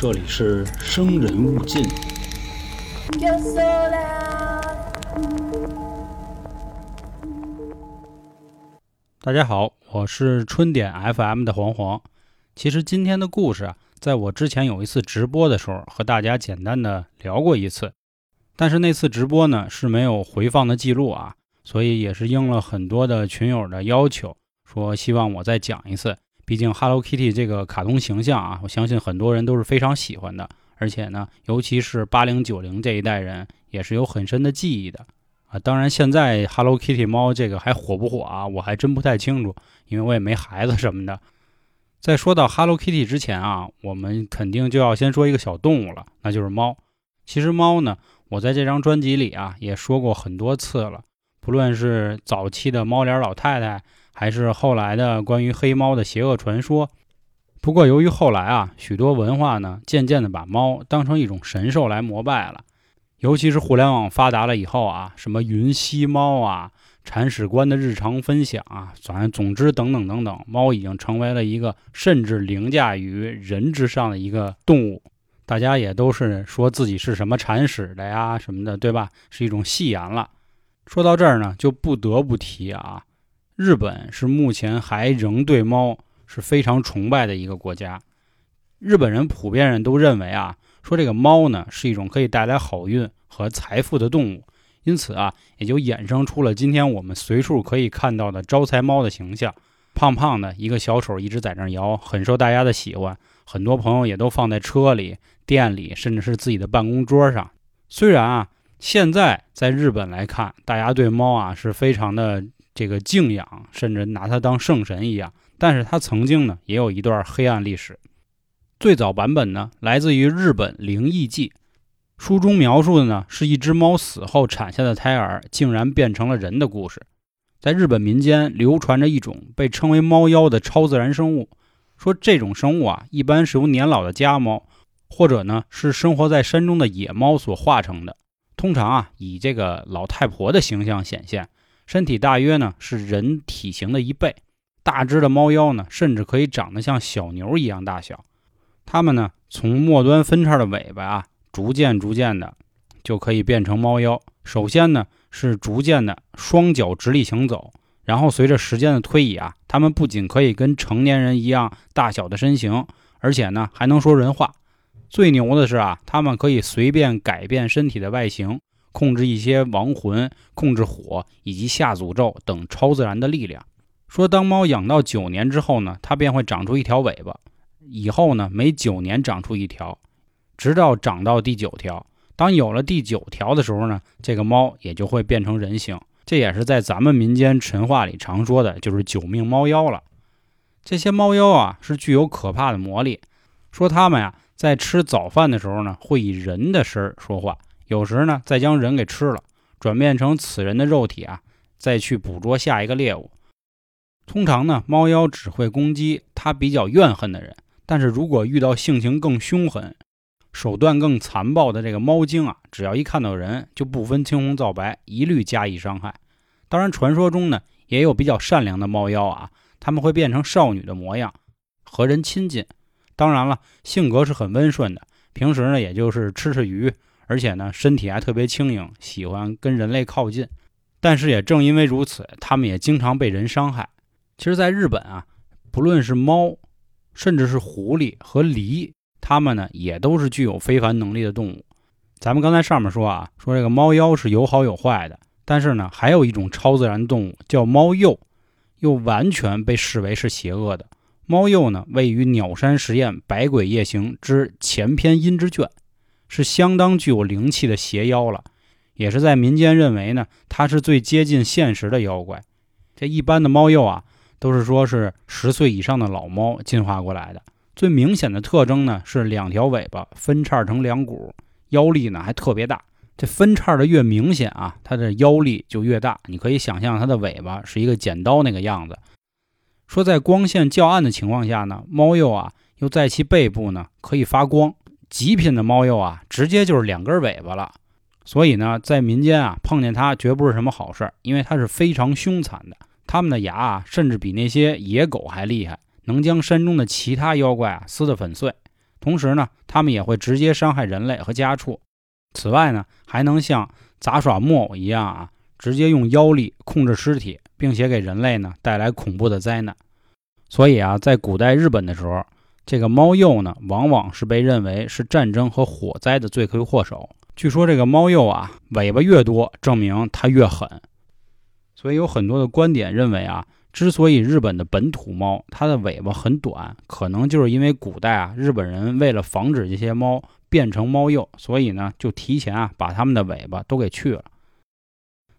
这里是生人勿近。大家好，我是春点 FM 的黄黄。其实今天的故事啊，在我之前有一次直播的时候，和大家简单的聊过一次，但是那次直播呢是没有回放的记录啊，所以也是应了很多的群友的要求，说希望我再讲一次。毕竟 Hello Kitty 这个卡通形象啊，我相信很多人都是非常喜欢的，而且呢，尤其是八零九零这一代人，也是有很深的记忆的啊。当然，现在 Hello Kitty 猫这个还火不火啊？我还真不太清楚，因为我也没孩子什么的。在说到 Hello Kitty 之前啊，我们肯定就要先说一个小动物了，那就是猫。其实猫呢，我在这张专辑里啊也说过很多次了，不论是早期的猫脸老太太。还是后来的关于黑猫的邪恶传说。不过，由于后来啊，许多文化呢，渐渐的把猫当成一种神兽来膜拜了。尤其是互联网发达了以后啊，什么云吸猫啊、铲屎官的日常分享啊，反正总之等等等等，猫已经成为了一个甚至凌驾于人之上的一个动物。大家也都是说自己是什么铲屎的呀，什么的，对吧？是一种戏言了。说到这儿呢，就不得不提啊。日本是目前还仍对猫是非常崇拜的一个国家。日本人普遍人都认为啊，说这个猫呢是一种可以带来好运和财富的动物，因此啊，也就衍生出了今天我们随处可以看到的招财猫的形象。胖胖的一个小手一直在那摇，很受大家的喜欢。很多朋友也都放在车里、店里，甚至是自己的办公桌上。虽然啊，现在在日本来看，大家对猫啊是非常的。这个敬仰，甚至拿它当圣神一样，但是它曾经呢也有一段黑暗历史。最早版本呢来自于日本《灵异记》，书中描述的呢是一只猫死后产下的胎儿竟然变成了人的故事。在日本民间流传着一种被称为猫妖的超自然生物，说这种生物啊一般是由年老的家猫，或者呢是生活在山中的野猫所化成的，通常啊以这个老太婆的形象显现。身体大约呢是人体型的一倍，大只的猫妖呢甚至可以长得像小牛一样大小。它们呢从末端分叉的尾巴啊，逐渐逐渐的就可以变成猫妖。首先呢是逐渐的双脚直立行走，然后随着时间的推移啊，它们不仅可以跟成年人一样大小的身形，而且呢还能说人话。最牛的是啊，它们可以随便改变身体的外形。控制一些亡魂，控制火以及下诅咒等超自然的力量。说当猫养到九年之后呢，它便会长出一条尾巴，以后呢每九年长出一条，直到长到第九条。当有了第九条的时候呢，这个猫也就会变成人形。这也是在咱们民间神话里常说的，就是九命猫妖了。这些猫妖啊是具有可怕的魔力，说它们呀在吃早饭的时候呢，会以人的声儿说话。有时呢，再将人给吃了，转变成此人的肉体啊，再去捕捉下一个猎物。通常呢，猫妖只会攻击它比较怨恨的人，但是如果遇到性情更凶狠、手段更残暴的这个猫精啊，只要一看到人，就不分青红皂白，一律加以伤害。当然，传说中呢，也有比较善良的猫妖啊，他们会变成少女的模样，和人亲近。当然了，性格是很温顺的，平时呢，也就是吃吃鱼。而且呢，身体还特别轻盈，喜欢跟人类靠近。但是也正因为如此，它们也经常被人伤害。其实，在日本啊，不论是猫，甚至是狐狸和狸，它们呢也都是具有非凡能力的动物。咱们刚才上面说啊，说这个猫妖是有好有坏的，但是呢，还有一种超自然动物叫猫鼬，又完全被视为是邪恶的。猫鼬呢，位于鸟山实验《百鬼夜行》之前篇阴之卷。是相当具有灵气的邪妖了，也是在民间认为呢，它是最接近现实的妖怪。这一般的猫鼬啊，都是说是十岁以上的老猫进化过来的。最明显的特征呢，是两条尾巴分叉成两股，腰力呢还特别大。这分叉的越明显啊，它的腰力就越大。你可以想象它的尾巴是一个剪刀那个样子。说在光线较暗的情况下呢，猫鼬啊又在其背部呢可以发光。极品的猫鼬啊，直接就是两根尾巴了。所以呢，在民间啊，碰见它绝不是什么好事，因为它是非常凶残的。它们的牙啊，甚至比那些野狗还厉害，能将山中的其他妖怪啊撕得粉碎。同时呢，它们也会直接伤害人类和家畜。此外呢，还能像杂耍木偶一样啊，直接用妖力控制尸体，并且给人类呢带来恐怖的灾难。所以啊，在古代日本的时候，这个猫鼬呢，往往是被认为是战争和火灾的罪魁祸首。据说这个猫鼬啊，尾巴越多，证明它越狠。所以有很多的观点认为啊，之所以日本的本土猫它的尾巴很短，可能就是因为古代啊，日本人为了防止这些猫变成猫鼬，所以呢，就提前啊把它们的尾巴都给去了。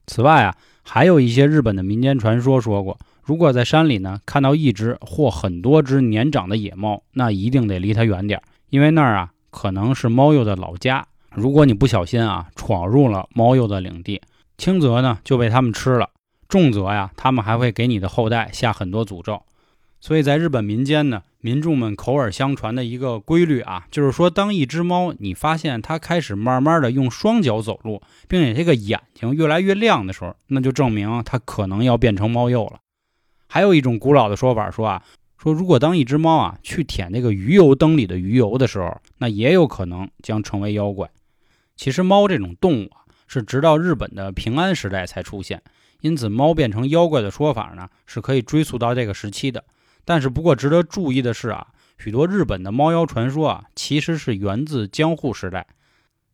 此外啊，还有一些日本的民间传说说过，如果在山里呢看到一只或很多只年长的野猫，那一定得离它远点，因为那儿啊可能是猫鼬的老家。如果你不小心啊闯入了猫鼬的领地，轻则呢就被它们吃了。重则呀，他们还会给你的后代下很多诅咒。所以在日本民间呢，民众们口耳相传的一个规律啊，就是说，当一只猫你发现它开始慢慢的用双脚走路，并且这个眼睛越来越亮的时候，那就证明它可能要变成猫鼬了。还有一种古老的说法说啊，说如果当一只猫啊去舔那个鱼油灯里的鱼油的时候，那也有可能将成为妖怪。其实猫这种动物啊，是直到日本的平安时代才出现。因此，猫变成妖怪的说法呢，是可以追溯到这个时期的。但是，不过值得注意的是啊，许多日本的猫妖传说啊，其实是源自江户时代。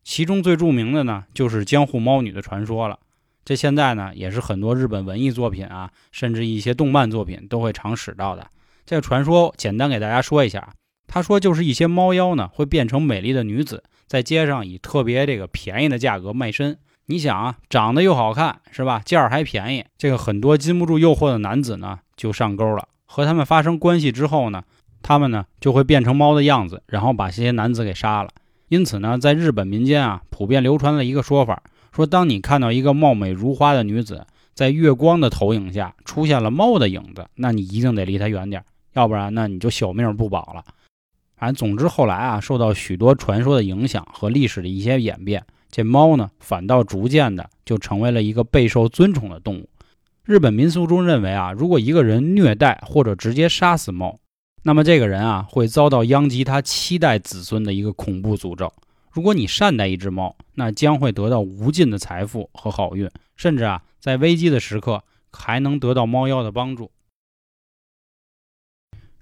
其中最著名的呢，就是江户猫女的传说了。这现在呢，也是很多日本文艺作品啊，甚至一些动漫作品都会常使到的。这个传说简单给大家说一下，他说就是一些猫妖呢，会变成美丽的女子，在街上以特别这个便宜的价格卖身。你想啊，长得又好看，是吧？价儿还便宜，这个很多禁不住诱惑的男子呢，就上钩了。和他们发生关系之后呢，他们呢就会变成猫的样子，然后把这些男子给杀了。因此呢，在日本民间啊，普遍流传了一个说法，说当你看到一个貌美如花的女子在月光的投影下出现了猫的影子，那你一定得离她远点，要不然呢，你就小命不保了。反正总之，后来啊，受到许多传说的影响和历史的一些演变。这猫呢，反倒逐渐的就成为了一个备受尊崇的动物。日本民俗中认为啊，如果一个人虐待或者直接杀死猫，那么这个人啊会遭到殃及他七代子孙的一个恐怖诅咒。如果你善待一只猫，那将会得到无尽的财富和好运，甚至啊在危机的时刻还能得到猫妖的帮助。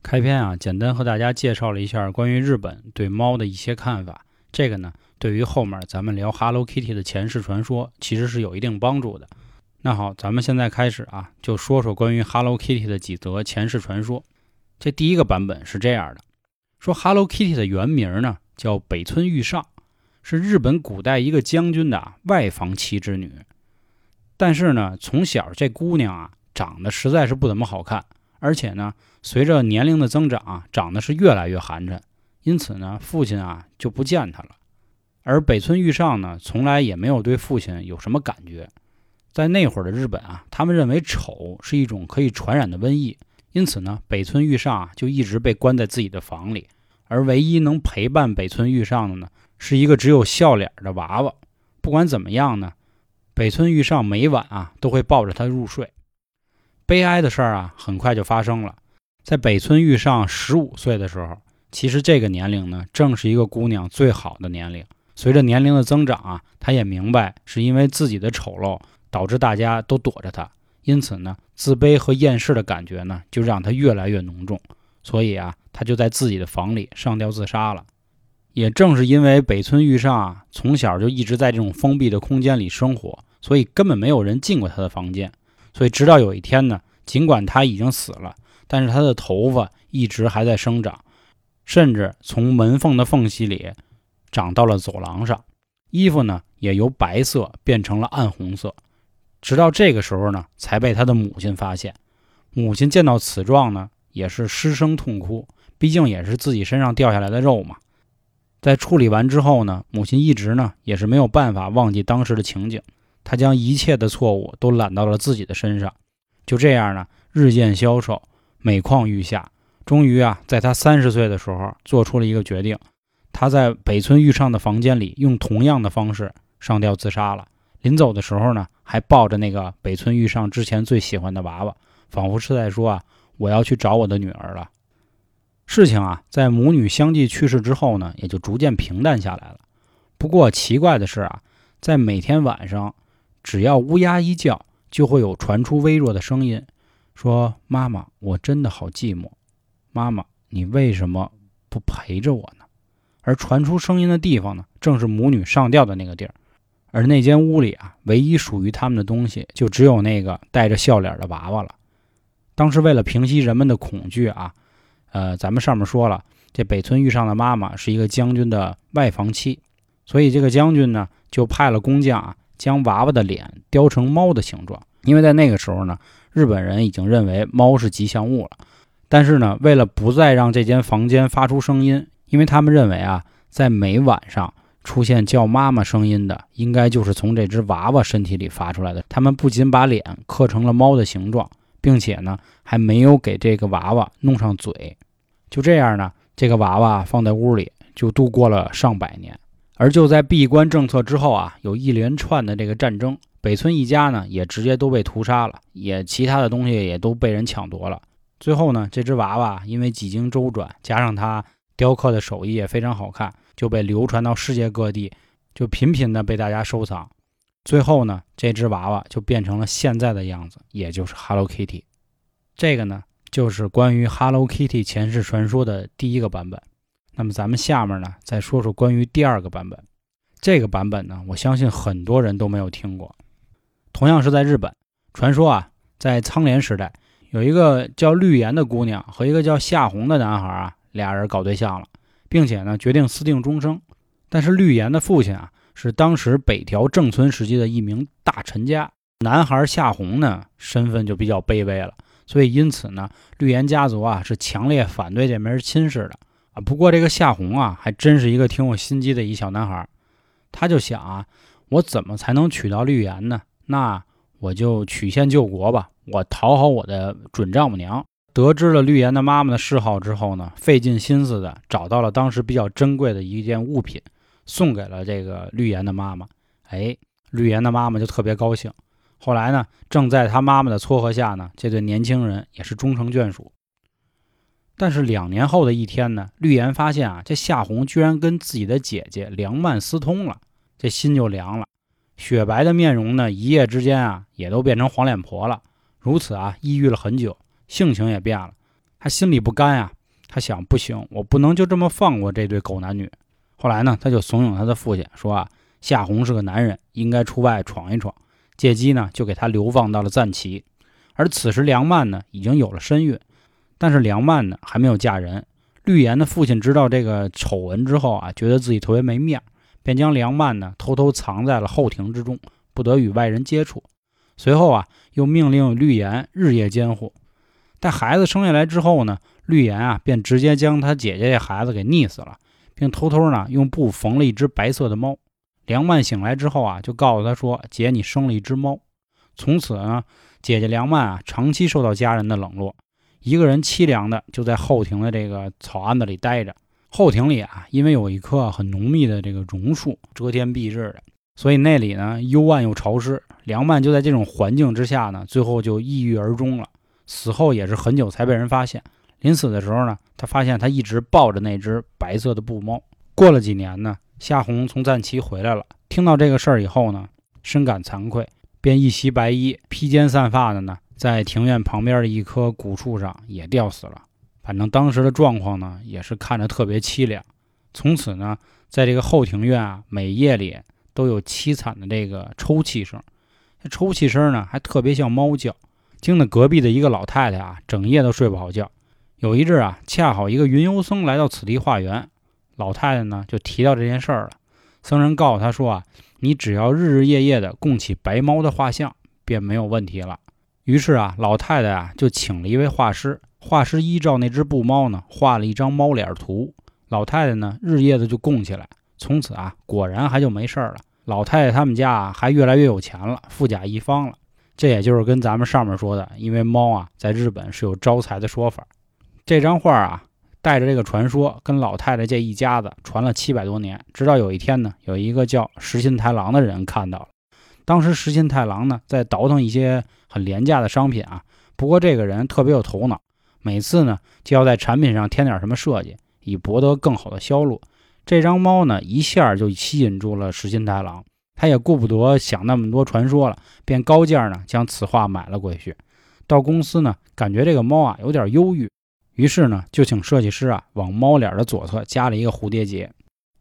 开篇啊，简单和大家介绍了一下关于日本对猫的一些看法。这个呢。对于后面咱们聊 Hello Kitty 的前世传说，其实是有一定帮助的。那好，咱们现在开始啊，就说说关于 Hello Kitty 的几则前世传说。这第一个版本是这样的：说 Hello Kitty 的原名呢叫北村玉上，是日本古代一个将军的外房妻之女。但是呢，从小这姑娘啊长得实在是不怎么好看，而且呢，随着年龄的增长啊，长得是越来越寒碜，因此呢，父亲啊就不见她了。而北村玉上呢，从来也没有对父亲有什么感觉。在那会儿的日本啊，他们认为丑是一种可以传染的瘟疫，因此呢，北村玉上啊就一直被关在自己的房里。而唯一能陪伴北村玉上的呢，是一个只有笑脸的娃娃。不管怎么样呢，北村玉上每晚啊都会抱着他入睡。悲哀的事儿啊，很快就发生了。在北村玉上十五岁的时候，其实这个年龄呢，正是一个姑娘最好的年龄。随着年龄的增长啊，他也明白是因为自己的丑陋导致大家都躲着他，因此呢，自卑和厌世的感觉呢就让他越来越浓重。所以啊，他就在自己的房里上吊自杀了。也正是因为北村玉上啊从小就一直在这种封闭的空间里生活，所以根本没有人进过他的房间。所以直到有一天呢，尽管他已经死了，但是他的头发一直还在生长，甚至从门缝的缝隙里。长到了走廊上，衣服呢也由白色变成了暗红色，直到这个时候呢才被他的母亲发现。母亲见到此状呢，也是失声痛哭，毕竟也是自己身上掉下来的肉嘛。在处理完之后呢，母亲一直呢也是没有办法忘记当时的情景，她将一切的错误都揽到了自己的身上。就这样呢，日渐消瘦，每况愈下，终于啊，在他三十岁的时候，做出了一个决定。他在北村玉上的房间里用同样的方式上吊自杀了。临走的时候呢，还抱着那个北村玉上之前最喜欢的娃娃，仿佛是在说啊，我要去找我的女儿了。事情啊，在母女相继去世之后呢，也就逐渐平淡下来了。不过奇怪的是啊，在每天晚上，只要乌鸦一叫，就会有传出微弱的声音，说：“妈妈，我真的好寂寞。妈妈，你为什么不陪着我呢？”而传出声音的地方呢，正是母女上吊的那个地儿。而那间屋里啊，唯一属于他们的东西，就只有那个带着笑脸的娃娃了。当时为了平息人们的恐惧啊，呃，咱们上面说了，这北村遇上的妈妈是一个将军的外房妻，所以这个将军呢，就派了工匠啊，将娃娃的脸雕成猫的形状。因为在那个时候呢，日本人已经认为猫是吉祥物了。但是呢，为了不再让这间房间发出声音，因为他们认为啊，在每晚上。出现叫妈妈声音的，应该就是从这只娃娃身体里发出来的。他们不仅把脸刻成了猫的形状，并且呢，还没有给这个娃娃弄上嘴。就这样呢，这个娃娃放在屋里就度过了上百年。而就在闭关政策之后啊，有一连串的这个战争，北村一家呢也直接都被屠杀了，也其他的东西也都被人抢夺了。最后呢，这只娃娃因为几经周转，加上它雕刻的手艺也非常好看。就被流传到世界各地，就频频的被大家收藏。最后呢，这只娃娃就变成了现在的样子，也就是 Hello Kitty。这个呢，就是关于 Hello Kitty 前世传说的第一个版本。那么咱们下面呢，再说说关于第二个版本。这个版本呢，我相信很多人都没有听过。同样是在日本，传说啊，在苍莲时代，有一个叫绿岩的姑娘和一个叫夏红的男孩啊，俩人搞对象了。并且呢，决定私定终生。但是绿岩的父亲啊，是当时北条政村时期的一名大臣家。男孩夏红呢，身份就比较卑微了，所以因此呢，绿岩家族啊是强烈反对这门亲事的啊。不过这个夏红啊，还真是一个挺有心机的一小男孩。他就想啊，我怎么才能娶到绿岩呢？那我就曲线救国吧，我讨好我的准丈母娘。得知了绿岩的妈妈的嗜好之后呢，费尽心思的找到了当时比较珍贵的一件物品，送给了这个绿岩的妈妈。哎，绿岩的妈妈就特别高兴。后来呢，正在他妈妈的撮合下呢，这对年轻人也是终成眷属。但是两年后的一天呢，绿岩发现啊，这夏红居然跟自己的姐姐梁曼私通了，这心就凉了。雪白的面容呢，一夜之间啊，也都变成黄脸婆了。如此啊，抑郁了很久。性情也变了，他心里不甘呀。他想，不行，我不能就这么放过这对狗男女。后来呢，他就怂恿他的父亲说啊，夏红是个男人，应该出外闯一闯。借机呢，就给他流放到了赞岐。而此时梁曼呢，已经有了身孕，但是梁曼呢，还没有嫁人。绿岩的父亲知道这个丑闻之后啊，觉得自己特别没面，便将梁曼呢偷偷藏在了后庭之中，不得与外人接触。随后啊，又命令绿岩日夜监护。待孩子生下来之后呢，绿岩啊便直接将他姐姐这孩子给溺死了，并偷偷呢用布缝了一只白色的猫。梁曼醒来之后啊，就告诉他说：“姐，你生了一只猫。”从此呢，姐姐梁曼啊长期受到家人的冷落，一个人凄凉的就在后庭的这个草庵子里待着。后庭里啊，因为有一棵很浓密的这个榕树遮天蔽日的，所以那里呢幽暗又潮湿。梁曼就在这种环境之下呢，最后就抑郁而终了。死后也是很久才被人发现。临死的时候呢，他发现他一直抱着那只白色的布猫。过了几年呢，夏红从赞岐回来了，听到这个事儿以后呢，深感惭愧，便一袭白衣、披肩散发的呢，在庭院旁边的一棵古树上也吊死了。反正当时的状况呢，也是看着特别凄凉。从此呢，在这个后庭院啊，每夜里都有凄惨的这个抽泣声，这抽泣声呢，还特别像猫叫。惊得隔壁的一个老太太啊，整夜都睡不好觉。有一日啊，恰好一个云游僧来到此地化缘，老太太呢就提到这件事儿了。僧人告诉他说啊，你只要日日夜夜的供起白猫的画像，便没有问题了。于是啊，老太太啊就请了一位画师，画师依照那只布猫呢画了一张猫脸图。老太太呢日夜的就供起来，从此啊果然还就没事儿了。老太太他们家啊还越来越有钱了，富甲一方了。这也就是跟咱们上面说的，因为猫啊，在日本是有招财的说法。这张画啊，带着这个传说，跟老太太这一家子传了七百多年，直到有一天呢，有一个叫石心太郎的人看到了。当时石心太郎呢，在倒腾一些很廉价的商品啊。不过这个人特别有头脑，每次呢就要在产品上添点什么设计，以博得更好的销路。这张猫呢一下就吸引住了石心太郎，他也顾不得想那么多传说了，便高价呢将此画买了回去。到公司呢，感觉这个猫啊有点忧郁，于是呢就请设计师啊往猫脸的左侧加了一个蝴蝶结。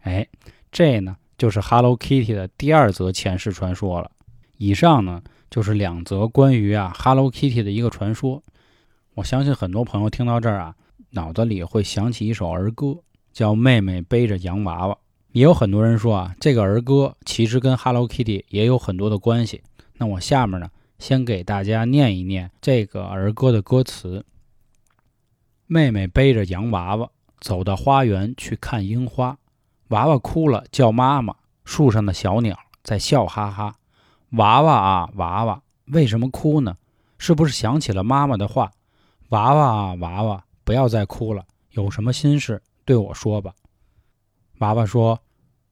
哎，这呢就是 Hello Kitty 的第二则前世传说了。以上呢就是两则关于啊 Hello Kitty 的一个传说。我相信很多朋友听到这儿啊，脑子里会想起一首儿歌，叫《妹妹背着洋娃娃》。也有很多人说啊，这个儿歌其实跟 Hello Kitty 也有很多的关系。那我下面呢，先给大家念一念这个儿歌的歌词：妹妹背着洋娃娃走到花园去看樱花，娃娃哭了叫妈妈，树上的小鸟在笑哈哈。娃娃啊娃娃，为什么哭呢？是不是想起了妈妈的话？娃娃啊娃娃，不要再哭了，有什么心事对我说吧。娃娃说：“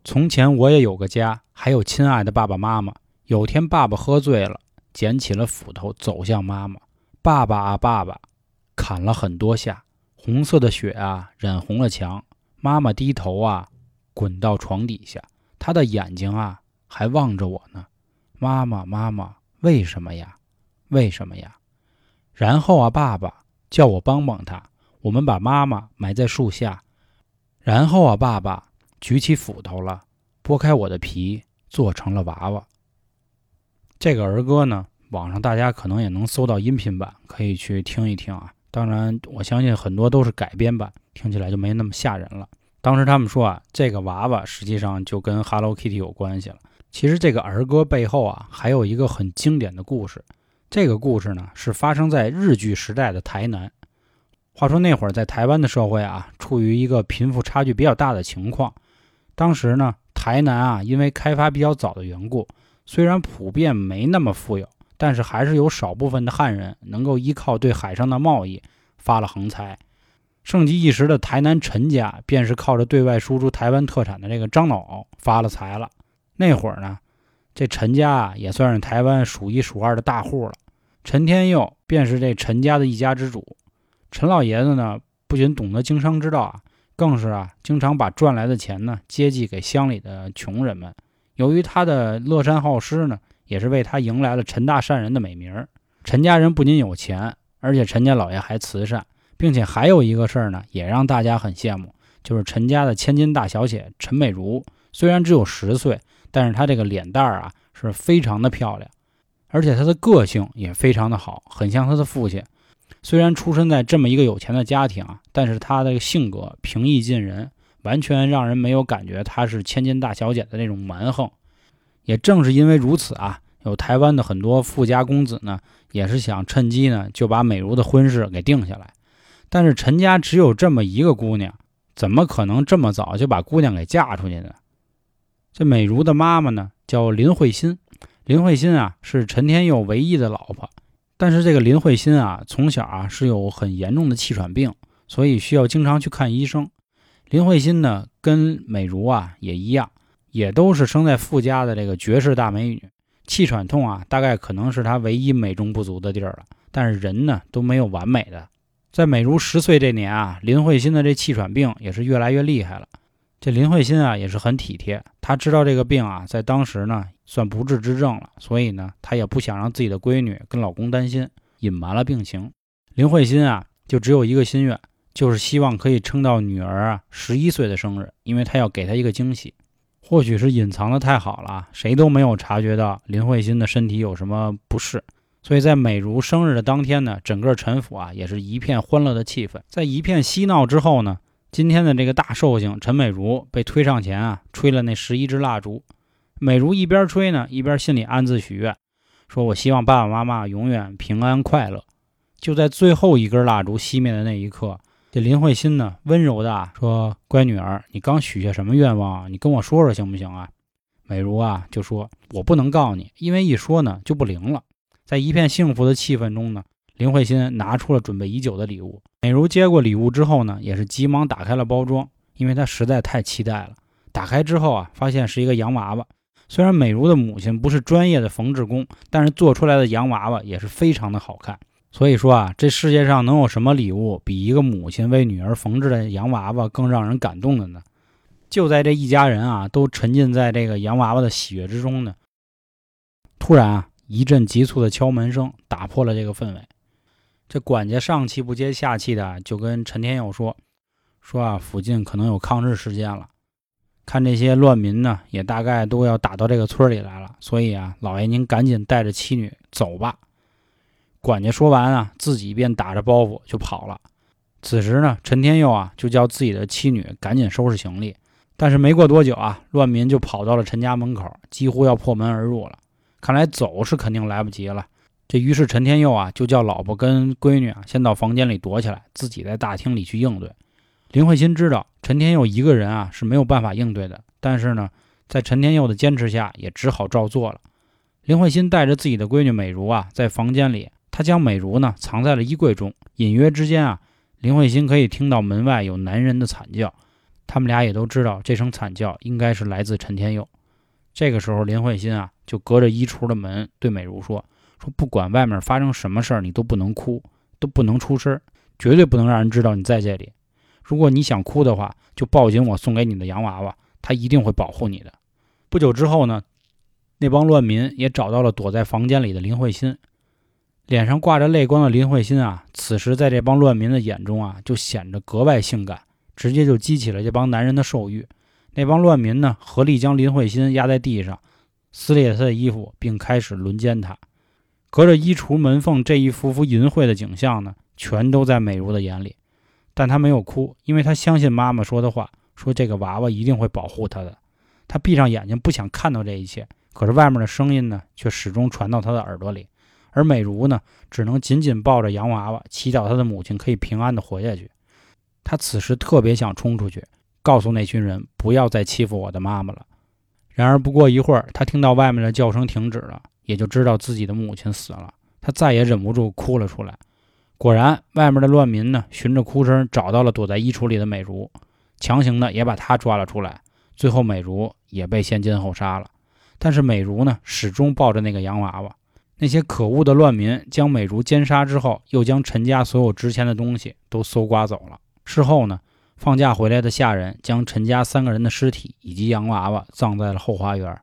从前我也有个家，还有亲爱的爸爸妈妈。有天爸爸喝醉了，捡起了斧头走向妈妈。爸爸啊爸爸，砍了很多下，红色的血啊染红了墙。妈妈低头啊，滚到床底下，她的眼睛啊还望着我呢。妈妈妈妈，为什么呀？为什么呀？然后啊爸爸。”叫我帮帮他，我们把妈妈埋在树下，然后啊，爸爸举起斧头了，剥开我的皮，做成了娃娃。这个儿歌呢，网上大家可能也能搜到音频版，可以去听一听啊。当然，我相信很多都是改编版，听起来就没那么吓人了。当时他们说啊，这个娃娃实际上就跟 Hello Kitty 有关系了。其实这个儿歌背后啊，还有一个很经典的故事。这个故事呢，是发生在日据时代的台南。话说那会儿在台湾的社会啊，处于一个贫富差距比较大的情况。当时呢，台南啊，因为开发比较早的缘故，虽然普遍没那么富有，但是还是有少部分的汉人能够依靠对海上的贸易发了横财。盛极一时的台南陈家，便是靠着对外输出台湾特产的这个樟脑发了财了。那会儿呢。这陈家啊，也算是台湾数一数二的大户了。陈天佑便是这陈家的一家之主。陈老爷子呢，不仅懂得经商之道啊，更是啊，经常把赚来的钱呢，接济给乡里的穷人们。由于他的乐善好施呢，也是为他迎来了陈大善人的美名。陈家人不仅有钱，而且陈家老爷还慈善，并且还有一个事儿呢，也让大家很羡慕，就是陈家的千金大小姐陈美如，虽然只有十岁。但是她这个脸蛋儿啊是非常的漂亮，而且她的个性也非常的好，很像她的父亲。虽然出身在这么一个有钱的家庭啊，但是她的性格平易近人，完全让人没有感觉她是千金大小姐的那种蛮横。也正是因为如此啊，有台湾的很多富家公子呢，也是想趁机呢就把美如的婚事给定下来。但是陈家只有这么一个姑娘，怎么可能这么早就把姑娘给嫁出去呢？这美如的妈妈呢，叫林慧欣。林慧欣啊，是陈天佑唯一的老婆。但是这个林慧欣啊，从小啊是有很严重的气喘病，所以需要经常去看医生。林慧欣呢，跟美如啊也一样，也都是生在富家的这个绝世大美女。气喘痛啊，大概可能是她唯一美中不足的地儿了。但是人呢，都没有完美的。在美如十岁这年啊，林慧欣的这气喘病也是越来越厉害了。这林慧欣啊也是很体贴，她知道这个病啊在当时呢算不治之症了，所以呢她也不想让自己的闺女跟老公担心，隐瞒了病情。林慧欣啊就只有一个心愿，就是希望可以撑到女儿啊十一岁的生日，因为她要给她一个惊喜。或许是隐藏的太好了，谁都没有察觉到林慧欣的身体有什么不适。所以在美如生日的当天呢，整个陈府啊也是一片欢乐的气氛。在一片嬉闹之后呢。今天的这个大寿星陈美如被推上前啊，吹了那十一支蜡烛。美如一边吹呢，一边心里暗自许愿，说：“我希望爸爸妈妈永远平安快乐。”就在最后一根蜡烛熄灭的那一刻，这林慧欣呢，温柔的说：“乖女儿，你刚许下什么愿望？你跟我说说行不行啊？”美如啊就说：“我不能告诉你，因为一说呢就不灵了。”在一片幸福的气氛中呢。林慧欣拿出了准备已久的礼物。美如接过礼物之后呢，也是急忙打开了包装，因为她实在太期待了。打开之后啊，发现是一个洋娃娃。虽然美如的母亲不是专业的缝制工，但是做出来的洋娃娃也是非常的好看。所以说啊，这世界上能有什么礼物比一个母亲为女儿缝制的洋娃娃更让人感动的呢？就在这一家人啊都沉浸在这个洋娃娃的喜悦之中呢，突然啊，一阵急促的敲门声打破了这个氛围。这管家上气不接下气的就跟陈天佑说：“说啊，附近可能有抗日事件了，看这些乱民呢，也大概都要打到这个村里来了，所以啊，老爷您赶紧带着妻女走吧。”管家说完啊，自己便打着包袱就跑了。此时呢，陈天佑啊就叫自己的妻女赶紧收拾行李。但是没过多久啊，乱民就跑到了陈家门口，几乎要破门而入了。看来走是肯定来不及了。这于是陈天佑啊就叫老婆跟闺女啊先到房间里躲起来，自己在大厅里去应对。林慧欣知道陈天佑一个人啊是没有办法应对的，但是呢，在陈天佑的坚持下，也只好照做了。林慧欣带着自己的闺女美如啊，在房间里。他将美如呢藏在了衣柜中，隐约之间啊，林慧欣可以听到门外有男人的惨叫。他们俩也都知道这声惨叫应该是来自陈天佑。这个时候，林慧欣啊就隔着衣橱的门对美如说：“说不管外面发生什么事儿，你都不能哭，都不能出声，绝对不能让人知道你在这里。如果你想哭的话，就抱紧我送给你的洋娃娃，他一定会保护你的。”不久之后呢，那帮乱民也找到了躲在房间里的林慧欣。脸上挂着泪光的林慧欣啊，此时在这帮乱民的眼中啊，就显得格外性感，直接就激起了这帮男人的兽欲。那帮乱民呢，合力将林慧欣压在地上，撕裂她的衣服，并开始轮奸她。隔着衣橱门缝，这一幅幅淫秽的景象呢，全都在美如的眼里。但她没有哭，因为她相信妈妈说的话，说这个娃娃一定会保护她的。她闭上眼睛，不想看到这一切。可是外面的声音呢，却始终传到她的耳朵里。而美如呢，只能紧紧抱着洋娃娃，祈祷她的母亲可以平安的活下去。她此时特别想冲出去，告诉那群人不要再欺负我的妈妈了。然而不过一会儿，她听到外面的叫声停止了，也就知道自己的母亲死了。她再也忍不住哭了出来。果然，外面的乱民呢，循着哭声找到了躲在衣橱里的美如，强行的也把她抓了出来。最后，美如也被先奸后杀了。但是美如呢，始终抱着那个洋娃娃。那些可恶的乱民将美如奸杀之后，又将陈家所有值钱的东西都搜刮走了。事后呢，放假回来的下人将陈家三个人的尸体以及洋娃娃葬在了后花园。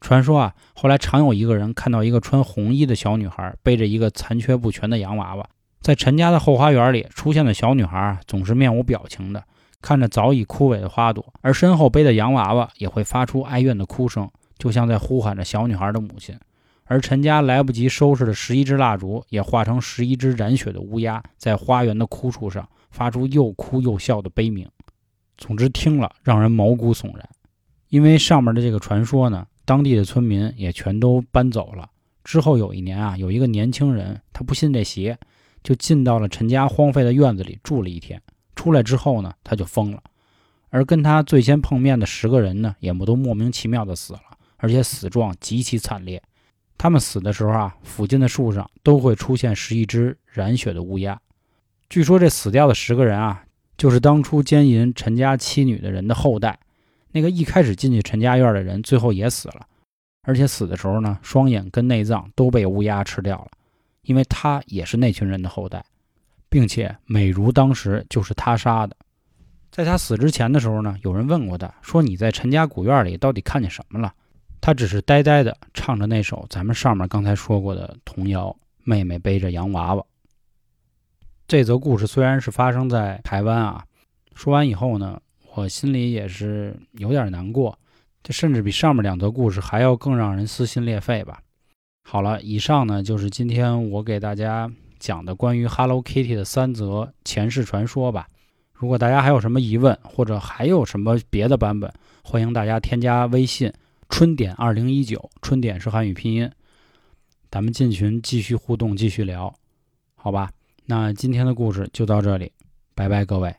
传说啊，后来常有一个人看到一个穿红衣的小女孩背着一个残缺不全的洋娃娃，在陈家的后花园里出现的小女孩总是面无表情的，看着早已枯萎的花朵，而身后背的洋娃娃也会发出哀怨的哭声，就像在呼喊着小女孩的母亲。而陈家来不及收拾的十一支蜡烛，也化成十一只染血的乌鸦，在花园的枯树上发出又哭又笑的悲鸣。总之，听了让人毛骨悚然。因为上面的这个传说呢，当地的村民也全都搬走了。之后有一年啊，有一个年轻人，他不信这邪，就进到了陈家荒废的院子里住了一天。出来之后呢，他就疯了。而跟他最先碰面的十个人呢，也不都莫名其妙的死了，而且死状极其惨烈。他们死的时候啊，附近的树上都会出现十一只染血的乌鸦。据说这死掉的十个人啊，就是当初奸淫陈家妻女的人的后代。那个一开始进去陈家院的人，最后也死了，而且死的时候呢，双眼跟内脏都被乌鸦吃掉了，因为他也是那群人的后代，并且美如当时就是他杀的。在他死之前的时候呢，有人问过他，说你在陈家古院里到底看见什么了？他只是呆呆的唱着那首咱们上面刚才说过的童谣《妹妹背着洋娃娃》。这则故事虽然是发生在台湾啊，说完以后呢，我心里也是有点难过，这甚至比上面两则故事还要更让人撕心裂肺吧。好了，以上呢就是今天我给大家讲的关于 Hello Kitty 的三则前世传说吧。如果大家还有什么疑问，或者还有什么别的版本，欢迎大家添加微信。春点二零一九，春点是汉语拼音。咱们进群继续互动，继续聊，好吧？那今天的故事就到这里，拜拜，各位。